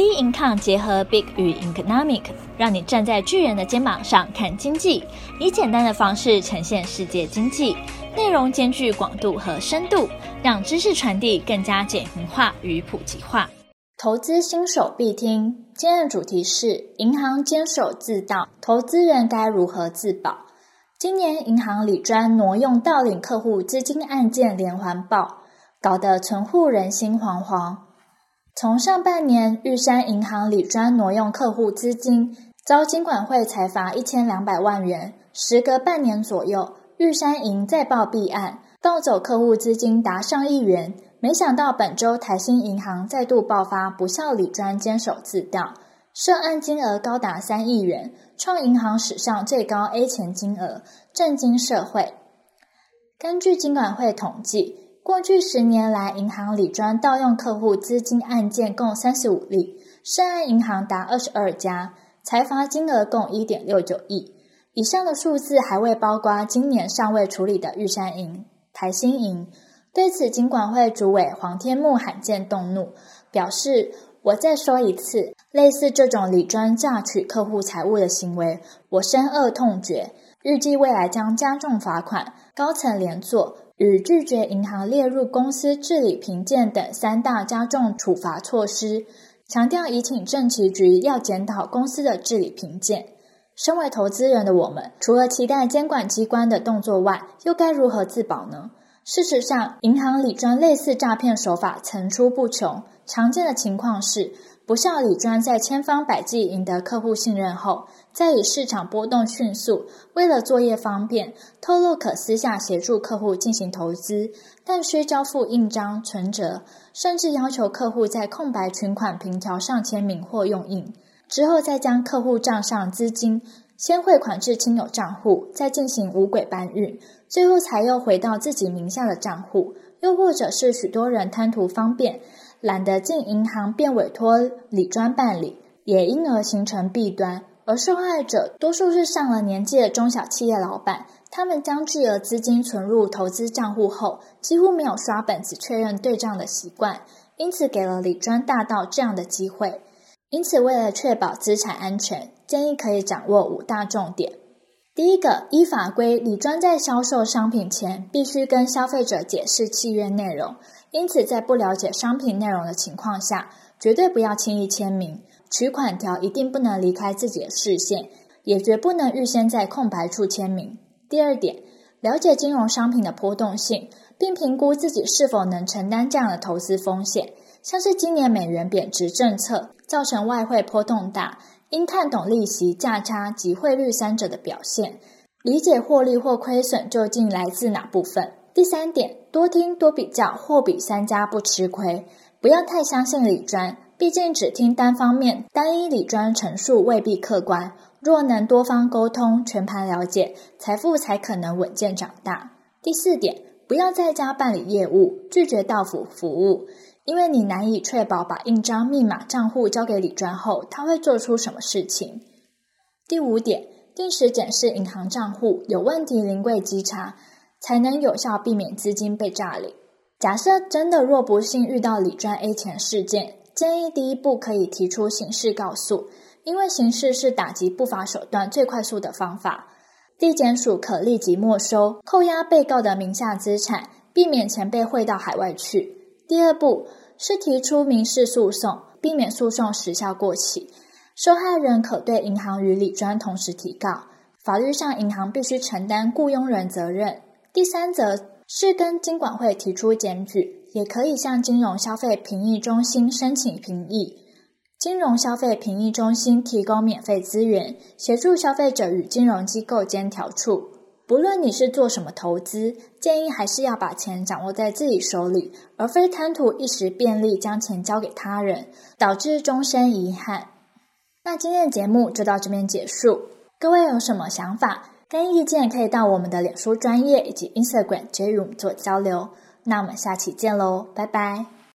Bincom 结合 Big 与 Economic，让你站在巨人的肩膀上看经济，以简单的方式呈现世界经济，内容兼具广度和深度，让知识传递更加简明化与普及化。投资新手必听，今日主题是银行坚守自盗，投资人该如何自保？今年银行理专挪用盗领客户资金案件连环爆，搞得存户人心惶惶。从上半年玉山银行理专挪用客户资金，遭金管会裁罚一千两百万元。时隔半年左右，玉山银再报弊案，盗走客户资金达上亿元。没想到本周台新银行再度爆发不孝理专坚守自盗，涉案金额高达三亿元，创银行史上最高 A 钱金额，震惊社会。根据金管会统计。过去十年来，银行理专盗用客户资金案件共三十五例，涉案银行达二十二家，裁罚金额共一点六九亿。以上的数字还未包括今年尚未处理的玉山银、台新银。对此，金管会主委黄天牧罕见动怒，表示：“我再说一次，类似这种理专诈取客户财物的行为，我深恶痛绝。预计未来将加重罚款，高层连坐。”与拒绝银行列入公司治理评鉴等三大加重处罚措施，强调已请政企局要检讨公司的治理评鉴。身为投资人的我们，除了期待监管机关的动作外，又该如何自保呢？事实上，银行理专类似诈骗手法层出不穷，常见的情况是。不肖理专在千方百计赢得客户信任后，再以市场波动迅速，为了作业方便，透露可私下协助客户进行投资，但需交付印章、存折，甚至要求客户在空白存款凭条上签名或用印，之后再将客户账上资金先汇款至亲友账户，再进行五轨搬运，最后才又回到自己名下的账户，又或者是许多人贪图方便。懒得进银行，便委托理专办理，也因而形成弊端。而受害者多数是上了年纪的中小企业老板，他们将巨额资金存入投资账户后，几乎没有刷本子确认对账的习惯，因此给了理专大盗这样的机会。因此，为了确保资产安全，建议可以掌握五大重点。第一个，依法规，理专在销售商品前，必须跟消费者解释契约内容。因此，在不了解商品内容的情况下，绝对不要轻易签名。取款条一定不能离开自己的视线，也绝不能预先在空白处签名。第二点，了解金融商品的波动性，并评估自己是否能承担这样的投资风险。像是今年美元贬值政策造成外汇波动大，应看懂利息、价差及汇率三者的表现，理解获利或亏损究竟来自哪部分。第三点，多听多比较，货比三家不吃亏。不要太相信理专，毕竟只听单方面、单一理专陈述未必客观。若能多方沟通，全盘了解，财富才可能稳健长大。第四点，不要在家办理业务，拒绝到府服务，因为你难以确保把印章、密码、账户交给理专后，他会做出什么事情。第五点，定时检视银行账户，有问题临柜稽查。才能有效避免资金被诈领。假设真的若不幸遇到李专 A 钱事件，建议第一步可以提出刑事告诉，因为刑事是打击不法手段最快速的方法。地检署可立即没收、扣押被告的名下资产，避免钱被汇到海外去。第二步是提出民事诉讼，避免诉讼时效过期。受害人可对银行与李专同时提告，法律上银行必须承担雇佣人责任。第三则是跟金管会提出检举，也可以向金融消费评议中心申请评议。金融消费评议中心提供免费资源，协助消费者与金融机构间调处。不论你是做什么投资，建议还是要把钱掌握在自己手里，而非贪图一时便利将钱交给他人，导致终身遗憾。那今天的节目就到这边结束，各位有什么想法？跟意见可以到我们的脸书专业以及 Instagram 直接与我们做交流。那我们下期见喽，拜拜。